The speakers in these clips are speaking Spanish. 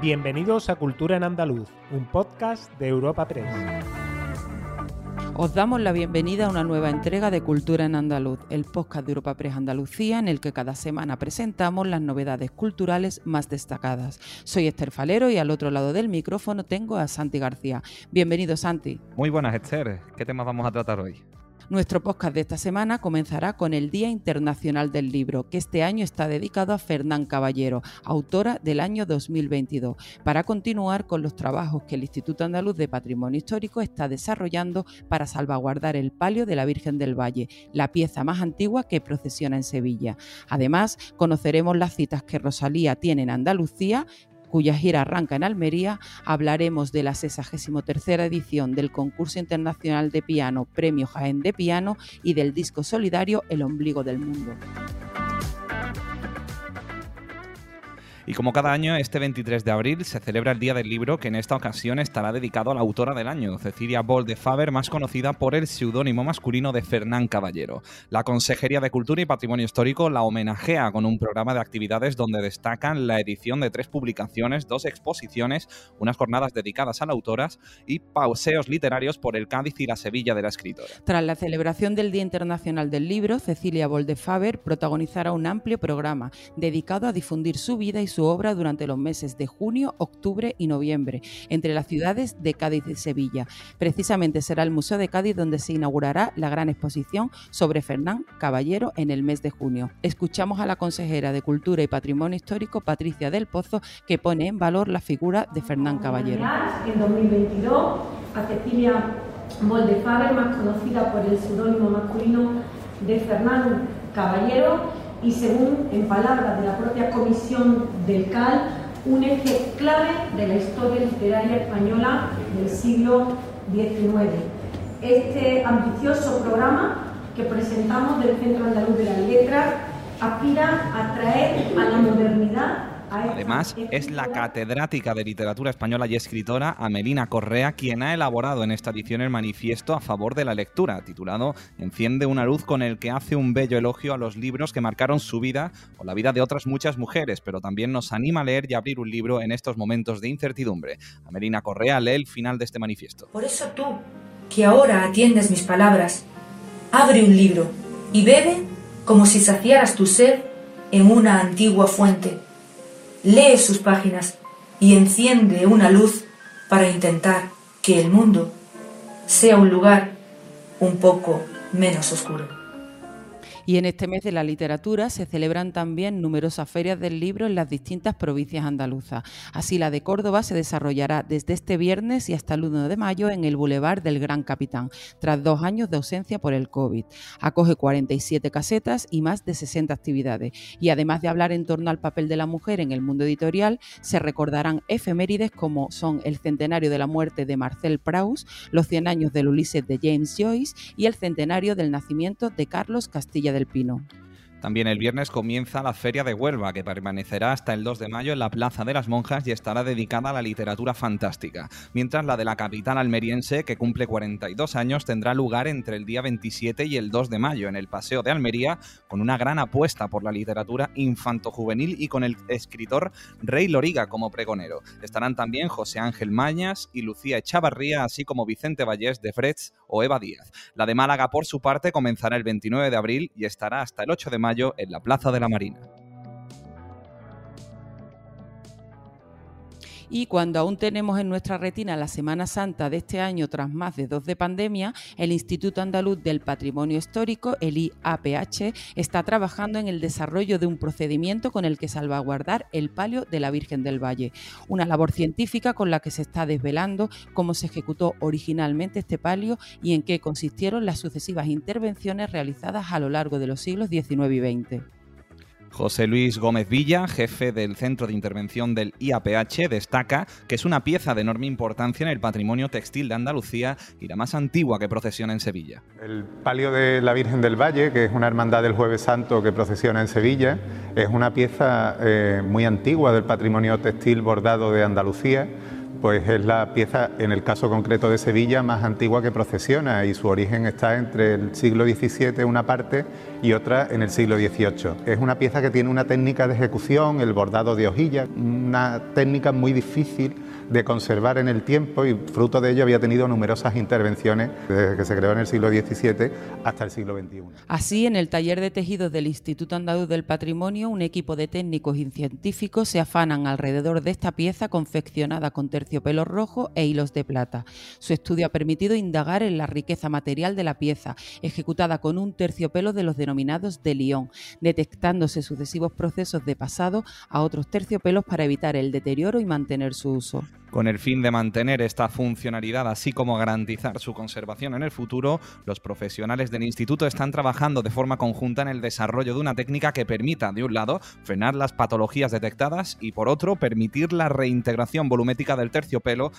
Bienvenidos a Cultura en Andaluz, un podcast de Europa Press. Os damos la bienvenida a una nueva entrega de Cultura en Andaluz, el podcast de Europa Press Andalucía en el que cada semana presentamos las novedades culturales más destacadas. Soy Esther Falero y al otro lado del micrófono tengo a Santi García. Bienvenido Santi. Muy buenas Esther, ¿qué temas vamos a tratar hoy? Nuestro podcast de esta semana comenzará con el Día Internacional del Libro, que este año está dedicado a Fernán Caballero, autora del año 2022, para continuar con los trabajos que el Instituto Andaluz de Patrimonio Histórico está desarrollando para salvaguardar el palio de la Virgen del Valle, la pieza más antigua que procesiona en Sevilla. Además, conoceremos las citas que Rosalía tiene en Andalucía cuya gira arranca en Almería, hablaremos de la 63 edición del concurso internacional de piano Premio Jaén de Piano y del disco solidario El Ombligo del Mundo. Y como cada año, este 23 de abril se celebra el Día del Libro, que en esta ocasión estará dedicado a la autora del año, Cecilia Boll de Faber, más conocida por el seudónimo masculino de Fernán Caballero. La Consejería de Cultura y Patrimonio Histórico la homenajea con un programa de actividades donde destacan la edición de tres publicaciones, dos exposiciones, unas jornadas dedicadas a la autora y pauseos literarios por el Cádiz y la Sevilla de la escritora. Tras la celebración del Día Internacional del Libro, Cecilia Boll de Faber protagonizará un amplio programa dedicado a difundir su vida y su su obra durante los meses de junio, octubre y noviembre, entre las ciudades de Cádiz y Sevilla. Precisamente será el Museo de Cádiz donde se inaugurará la gran exposición sobre Fernán Caballero en el mes de junio. Escuchamos a la consejera de Cultura y Patrimonio Histórico, Patricia del Pozo, que pone en valor la figura de Fernán Caballero. En 2022, a Cecilia Moldefaber, más conocida por el seudónimo masculino de Fernán Caballero, y según en palabras de la propia comisión del CAL, un eje clave de la historia literaria española del siglo XIX. Este ambicioso programa que presentamos del Centro Andaluz de las Letras aspira a traer a la modernidad Además, es la catedrática de literatura española y escritora Amelina Correa quien ha elaborado en esta edición el manifiesto a favor de la lectura, titulado Enciende una luz con el que hace un bello elogio a los libros que marcaron su vida o la vida de otras muchas mujeres, pero también nos anima a leer y abrir un libro en estos momentos de incertidumbre. Amelina Correa lee el final de este manifiesto. Por eso tú, que ahora atiendes mis palabras, abre un libro y bebe como si saciaras tu sed en una antigua fuente lee sus páginas y enciende una luz para intentar que el mundo sea un lugar un poco menos oscuro. Y en este mes de la literatura se celebran también numerosas ferias del libro en las distintas provincias andaluzas. Así la de Córdoba se desarrollará desde este viernes y hasta el 1 de mayo en el Boulevard del Gran Capitán, tras dos años de ausencia por el COVID. Acoge 47 casetas y más de 60 actividades. Y además de hablar en torno al papel de la mujer en el mundo editorial, se recordarán efemérides como son el centenario de la muerte de Marcel Proust, los 100 años del Ulises de James Joyce y el centenario del nacimiento de Carlos Castilla de del Pino. También el viernes comienza la Feria de Huelva, que permanecerá hasta el 2 de mayo en la Plaza de las Monjas y estará dedicada a la literatura fantástica, mientras la de la capital almeriense, que cumple 42 años, tendrá lugar entre el día 27 y el 2 de mayo en el Paseo de Almería, con una gran apuesta por la literatura infanto-juvenil y con el escritor Rey Loriga como pregonero. Estarán también José Ángel Mañas y Lucía Echavarría, así como Vicente Vallés de Freds o Eva Díaz. La de Málaga, por su parte, comenzará el 29 de abril y estará hasta el 8 de mayo en la Plaza de la Marina. Y cuando aún tenemos en nuestra retina la Semana Santa de este año tras más de dos de pandemia, el Instituto Andaluz del Patrimonio Histórico, el IAPH, está trabajando en el desarrollo de un procedimiento con el que salvaguardar el palio de la Virgen del Valle. Una labor científica con la que se está desvelando cómo se ejecutó originalmente este palio y en qué consistieron las sucesivas intervenciones realizadas a lo largo de los siglos XIX y XX. José Luis Gómez Villa, jefe del Centro de Intervención del IAPH, destaca que es una pieza de enorme importancia en el patrimonio textil de Andalucía y la más antigua que procesiona en Sevilla. El palio de la Virgen del Valle, que es una hermandad del Jueves Santo que procesiona en Sevilla, es una pieza eh, muy antigua del patrimonio textil bordado de Andalucía pues es la pieza, en el caso concreto de Sevilla, más antigua que procesiona y su origen está entre el siglo XVII una parte y otra en el siglo XVIII. Es una pieza que tiene una técnica de ejecución, el bordado de hojilla, una técnica muy difícil de conservar en el tiempo y fruto de ello había tenido numerosas intervenciones desde que se creó en el siglo XVII hasta el siglo XXI. Así, en el taller de tejidos del Instituto Andaluz del Patrimonio, un equipo de técnicos y científicos se afanan alrededor de esta pieza confeccionada con terciopelo rojo e hilos de plata. Su estudio ha permitido indagar en la riqueza material de la pieza, ejecutada con un terciopelo de los denominados de Lyon, detectándose sucesivos procesos de pasado a otros terciopelos para evitar el deterioro y mantener su uso. Con el fin de mantener esta funcionalidad, así como garantizar su conservación en el futuro, los profesionales del instituto están trabajando de forma conjunta en el desarrollo de una técnica que permita, de un lado, frenar las patologías detectadas y, por otro, permitir la reintegración volumétrica del terciopelo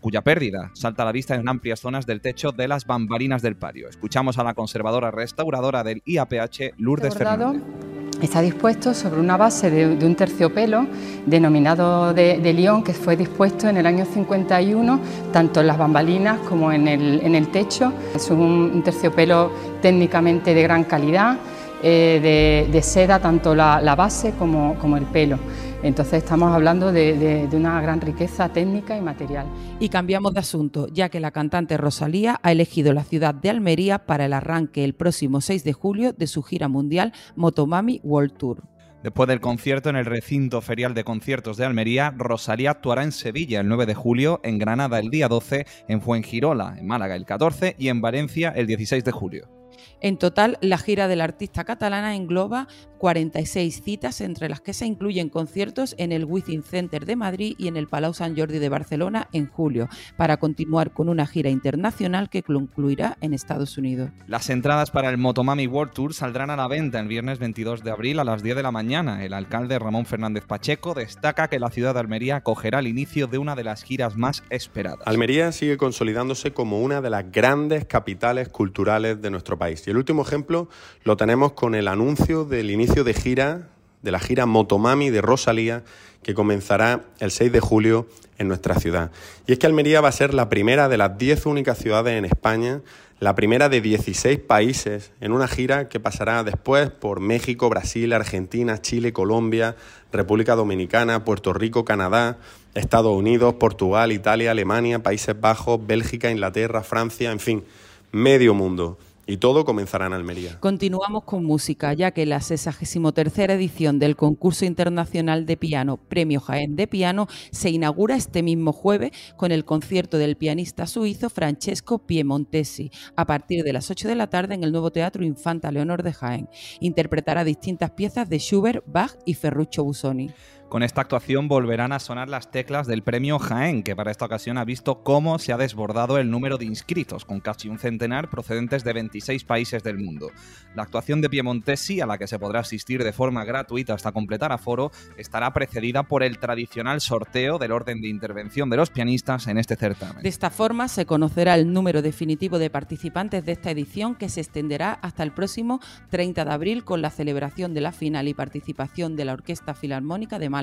cuya pérdida salta a la vista en amplias zonas del techo de las bambalinas del patio. Escuchamos a la conservadora restauradora del IAPH, Lourdes Fernández está dispuesto sobre una base de, un terciopelo denominado de, de, que fue dispuesto en el año 51, tanto en las bambalinas como en el, techo. Es un, terciopelo técnicamente de gran calidad, eh, de, seda, tanto la, base como, como el pelo. Entonces estamos hablando de, una gran riqueza técnica y material. Y cambiamos de asunto, ya que la cantante Rosalía ha elegido la ciudad de Almería para el arranque el próximo 6 de julio de su gira mundial Motomami World Tour. Después del concierto en el recinto ferial de conciertos de Almería, Rosalía actuará en Sevilla el 9 de julio, en Granada el día 12, en Fuengirola, en Málaga el 14 y en Valencia el 16 de julio. En total, la gira del artista catalana engloba 46 citas, entre las que se incluyen conciertos en el Within Center de Madrid y en el Palau Sant Jordi de Barcelona en julio, para continuar con una gira internacional que concluirá en Estados Unidos. Las entradas para el Motomami World Tour saldrán a la venta el viernes 22 de abril a las 10 de la mañana. El alcalde Ramón Fernández Pacheco destaca que la ciudad de Almería acogerá el inicio de una de las giras más esperadas. Almería sigue consolidándose como una de las grandes capitales culturales de nuestro país. Y el último ejemplo lo tenemos con el anuncio del inicio de gira, de la gira Motomami de Rosalía, que comenzará el 6 de julio en nuestra ciudad. Y es que Almería va a ser la primera de las 10 únicas ciudades en España, la primera de 16 países, en una gira que pasará después por México, Brasil, Argentina, Chile, Colombia, República Dominicana, Puerto Rico, Canadá, Estados Unidos, Portugal, Italia, Alemania, Países Bajos, Bélgica, Inglaterra, Francia, en fin, medio mundo. Y todo comenzará en Almería. Continuamos con música, ya que la 63 edición del concurso internacional de piano Premio Jaén de Piano se inaugura este mismo jueves con el concierto del pianista suizo Francesco Piemontesi a partir de las 8 de la tarde en el nuevo Teatro Infanta Leonor de Jaén. Interpretará distintas piezas de Schubert, Bach y Ferruccio Busoni. Con esta actuación volverán a sonar las teclas del premio Jaén, que para esta ocasión ha visto cómo se ha desbordado el número de inscritos, con casi un centenar procedentes de 26 países del mundo. La actuación de Piemontesi, a la que se podrá asistir de forma gratuita hasta completar aforo, estará precedida por el tradicional sorteo del orden de intervención de los pianistas en este certamen. De esta forma se conocerá el número definitivo de participantes de esta edición, que se extenderá hasta el próximo 30 de abril con la celebración de la final y participación de la Orquesta Filarmónica de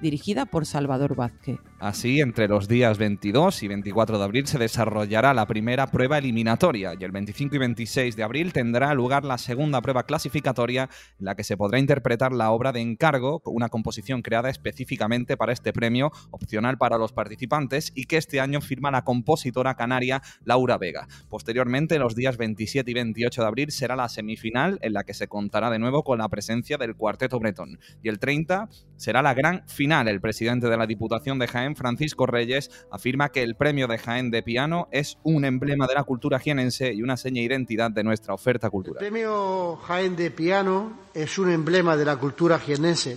dirigida por Salvador Vázquez. Así, entre los días 22 y 24 de abril se desarrollará la primera prueba eliminatoria y el 25 y 26 de abril tendrá lugar la segunda prueba clasificatoria en la que se podrá interpretar la obra de encargo, una composición creada específicamente para este premio, opcional para los participantes y que este año firma la compositora canaria Laura Vega. Posteriormente, los días 27 y 28 de abril será la semifinal en la que se contará de nuevo con la presencia del cuarteto bretón y el 30 será la gran final. El presidente de la Diputación de Jaén, Francisco Reyes, afirma que el premio de Jaén de piano es un emblema de la cultura jienense y una seña de identidad de nuestra oferta cultural. El premio Jaén de piano es un emblema de la cultura jienense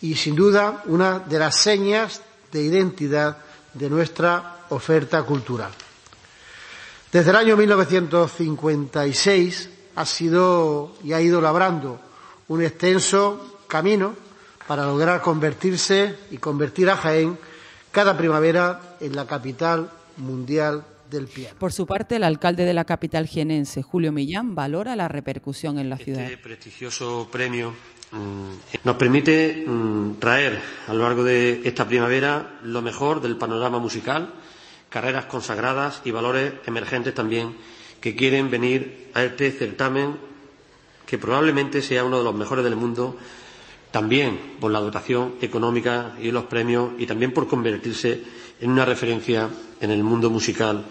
y sin duda una de las señas de identidad de nuestra oferta cultural. Desde el año 1956 ha sido y ha ido labrando un extenso camino para lograr convertirse y convertir a Jaén cada primavera en la capital mundial del piano. Por su parte, el alcalde de la capital jienense, Julio Millán, valora la repercusión en la ciudad. Este prestigioso premio mm, nos permite mm, traer a lo largo de esta primavera lo mejor del panorama musical, carreras consagradas y valores emergentes también que quieren venir a este certamen que probablemente sea uno de los mejores del mundo también por la dotación económica y los premios y también por convertirse en una referencia en el mundo musical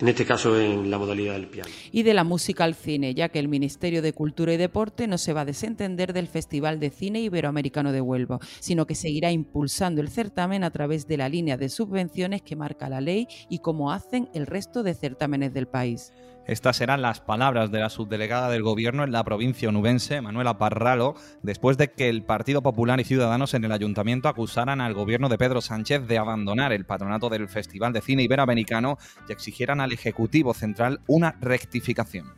en este caso en la modalidad del piano. Y de la música al cine, ya que el Ministerio de Cultura y Deporte no se va a desentender del Festival de Cine Iberoamericano de Huelva, sino que seguirá impulsando el certamen a través de la línea de subvenciones que marca la ley y como hacen el resto de certámenes del país. Estas serán las palabras de la subdelegada del Gobierno en la provincia onubense, Manuela Parralo, después de que el Partido Popular y Ciudadanos en el Ayuntamiento acusaran al Gobierno de Pedro Sánchez de abandonar el patronato del Festival de Cine Iberoamericano y exigieran al Ejecutivo Central una rectificación.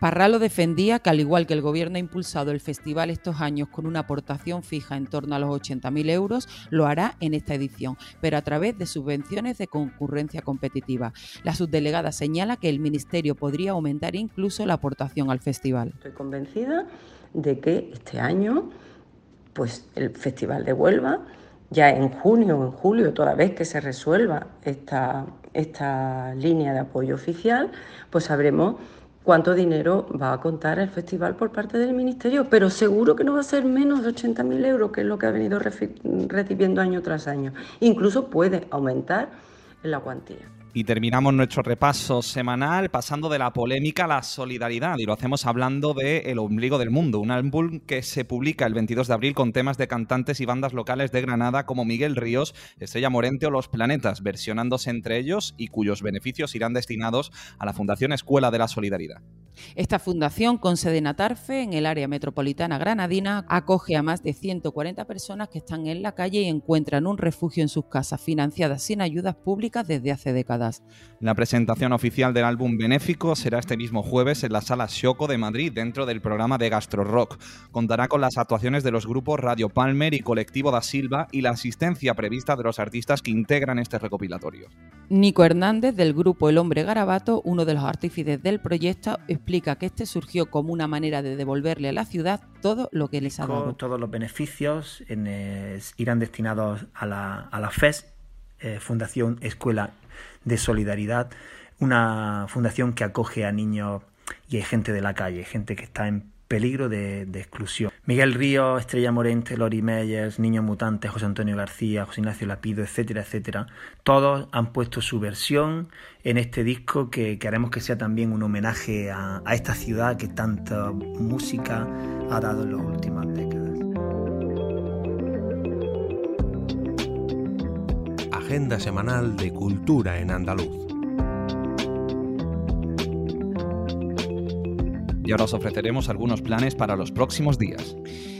Parralo defendía que al igual que el gobierno ha impulsado el festival estos años con una aportación fija en torno a los 80.000 euros, lo hará en esta edición, pero a través de subvenciones de concurrencia competitiva. La subdelegada señala que el Ministerio podría aumentar incluso la aportación al festival. Estoy convencida de que este año, pues el Festival de Huelva, ya en junio o en julio, toda vez que se resuelva esta, esta línea de apoyo oficial, pues sabremos cuánto dinero va a contar el festival por parte del Ministerio, pero seguro que no va a ser menos de 80.000 euros, que es lo que ha venido recibiendo año tras año. Incluso puede aumentar en la cuantía. Y terminamos nuestro repaso semanal pasando de la polémica a la solidaridad y lo hacemos hablando de El ombligo del mundo, un álbum que se publica el 22 de abril con temas de cantantes y bandas locales de Granada como Miguel Ríos, Estrella Morente o Los Planetas, versionándose entre ellos y cuyos beneficios irán destinados a la Fundación Escuela de la Solidaridad. Esta fundación, con sede en Atarfe, en el área metropolitana granadina, acoge a más de 140 personas que están en la calle y encuentran un refugio en sus casas, financiadas sin ayudas públicas desde hace décadas. La presentación oficial del álbum benéfico será este mismo jueves en la Sala Xoco de Madrid, dentro del programa de Gastro Rock. Contará con las actuaciones de los grupos Radio Palmer y Colectivo da Silva y la asistencia prevista de los artistas que integran este recopilatorio. Nico Hernández, del grupo El Hombre Garabato, uno de los artífices del proyecto, explica que este surgió como una manera de devolverle a la ciudad todo lo que les ha dado. Todos los beneficios irán destinados a la, a la FES, eh, Fundación Escuela de solidaridad, una fundación que acoge a niños y hay gente de la calle, gente que está en peligro de, exclusión. Miguel Río, Estrella Morente, Lori Meyers, Niños Mutantes, José Antonio García, José Ignacio Lapido, etcétera, etcétera, todos han puesto su versión en este disco que, haremos que sea también un homenaje a, a esta ciudad que tanta música ha dado en las últimas décadas. Agenda semanal de cultura en andaluz. Y ahora os ofreceremos algunos planes para los próximos días.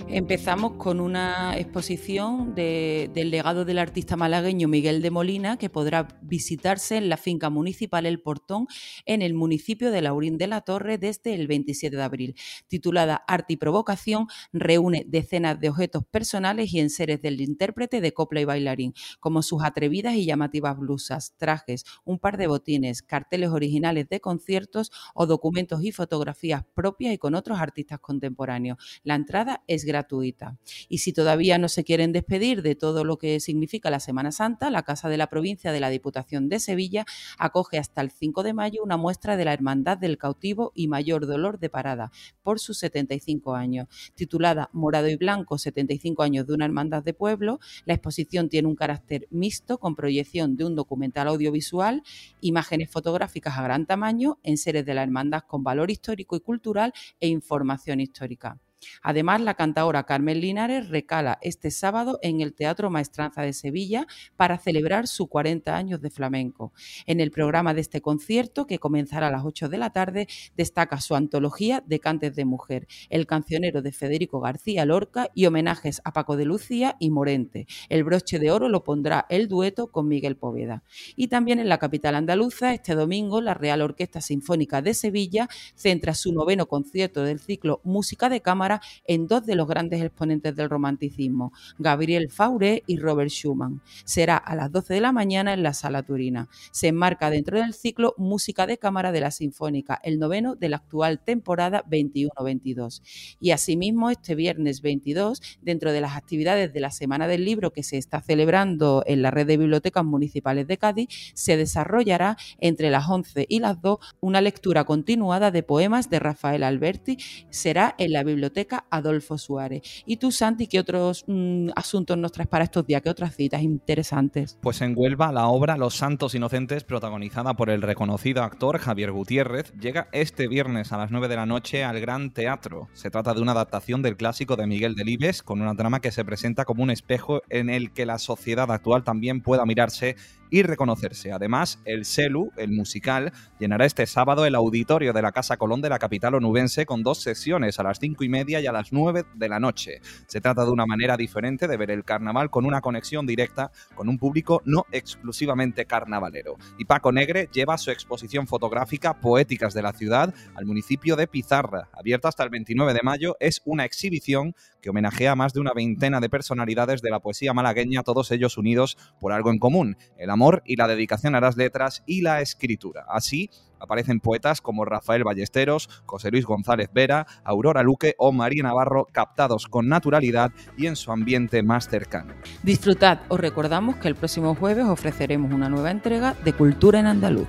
Empezamos con una exposición del legado del artista malagueño Miguel de Molina que podrá visitarse en la finca municipal El Portón en el municipio de Laurín de la Torre desde el 27 de abril. Titulada Arte y Provocación, reúne decenas de objetos personales y enseres del intérprete de copla y bailarín, como sus atrevidas y llamativas blusas, trajes, un par de botines, carteles originales de conciertos o documentos y fotografías propias y con otros artistas contemporáneos. La entrada es gratuita gratuita. Y si todavía no se quieren despedir de todo lo que significa la Semana Santa, la Casa de la Provincia de la Diputación de Sevilla acoge hasta el 5 de mayo una muestra de la Hermandad del Cautivo y Mayor Dolor de Parada por sus 75 años. Titulada Morado y Blanco, 75 años de una hermandad de pueblo, la exposición tiene un carácter mixto con proyección de un documental audiovisual, imágenes fotográficas a gran tamaño, en seres de la hermandad con valor histórico y cultural e información histórica. Además, la cantadora Carmen Linares recala este sábado en el Teatro Maestranza de Sevilla para celebrar su 40 años de flamenco. En el programa de este concierto, que comenzará a las 8 de la tarde, destaca su antología de cantes de mujer, el cancionero de Federico García Lorca y homenajes a Paco de Lucía y Morente. El broche de oro lo pondrá el dueto con Miguel Poveda. Y también en la capital andaluza, este domingo, la Real Orquesta Sinfónica de Sevilla centra su noveno concierto del ciclo Música de Cámara cámara en dos de los grandes exponentes del romanticismo, Gabriel Fauré y Robert Schumann. Será a las 12 de la mañana en la Sala Turina. Se enmarca dentro del ciclo Música de Cámara de la Sinfónica, el noveno de la actual temporada 21-22. Y asimismo, este viernes 22, dentro de las actividades de la Semana del Libro que se está celebrando en la red de bibliotecas municipales de Cádiz, se desarrollará entre las 11 y las 2 una lectura continuada de poemas de Rafael Alberti. Será en la biblioteca Adolfo Suárez. ¿Y tú, Santi, qué otros mm, asuntos nos traes para estos días? ¿Qué otras citas interesantes? Pues en Huelva la obra Los Santos Inocentes, protagonizada por el reconocido actor Javier Gutiérrez, llega este viernes a las 9 de la noche al Gran Teatro. Se trata de una adaptación del clásico de Miguel Delibes con una trama que se presenta como un espejo en el que la sociedad actual también pueda mirarse y reconocerse. Además, el Selu, el musical, llenará este sábado el auditorio de la Casa Colón de la capital onubense con dos sesiones a las cinco y media y a las nueve de la noche. Se trata de una manera diferente de ver el carnaval con una conexión directa con un público no exclusivamente carnavalero. Y Paco Negre lleva su exposición fotográfica Poéticas de la Ciudad al municipio de Pizarra. Abierta hasta el 29 de mayo, es una exhibición que homenajea a más de una veintena de personalidades de la poesía malagueña, todos ellos unidos por algo en común, el amor y la dedicación a las letras y la escritura. Así, aparecen poetas como Rafael Ballesteros, José Luis González Vera, Aurora Luque o María Navarro, captados con naturalidad y en su ambiente más cercano. Disfrutad, os recordamos que el próximo jueves ofreceremos una nueva entrega de Cultura en Andaluz.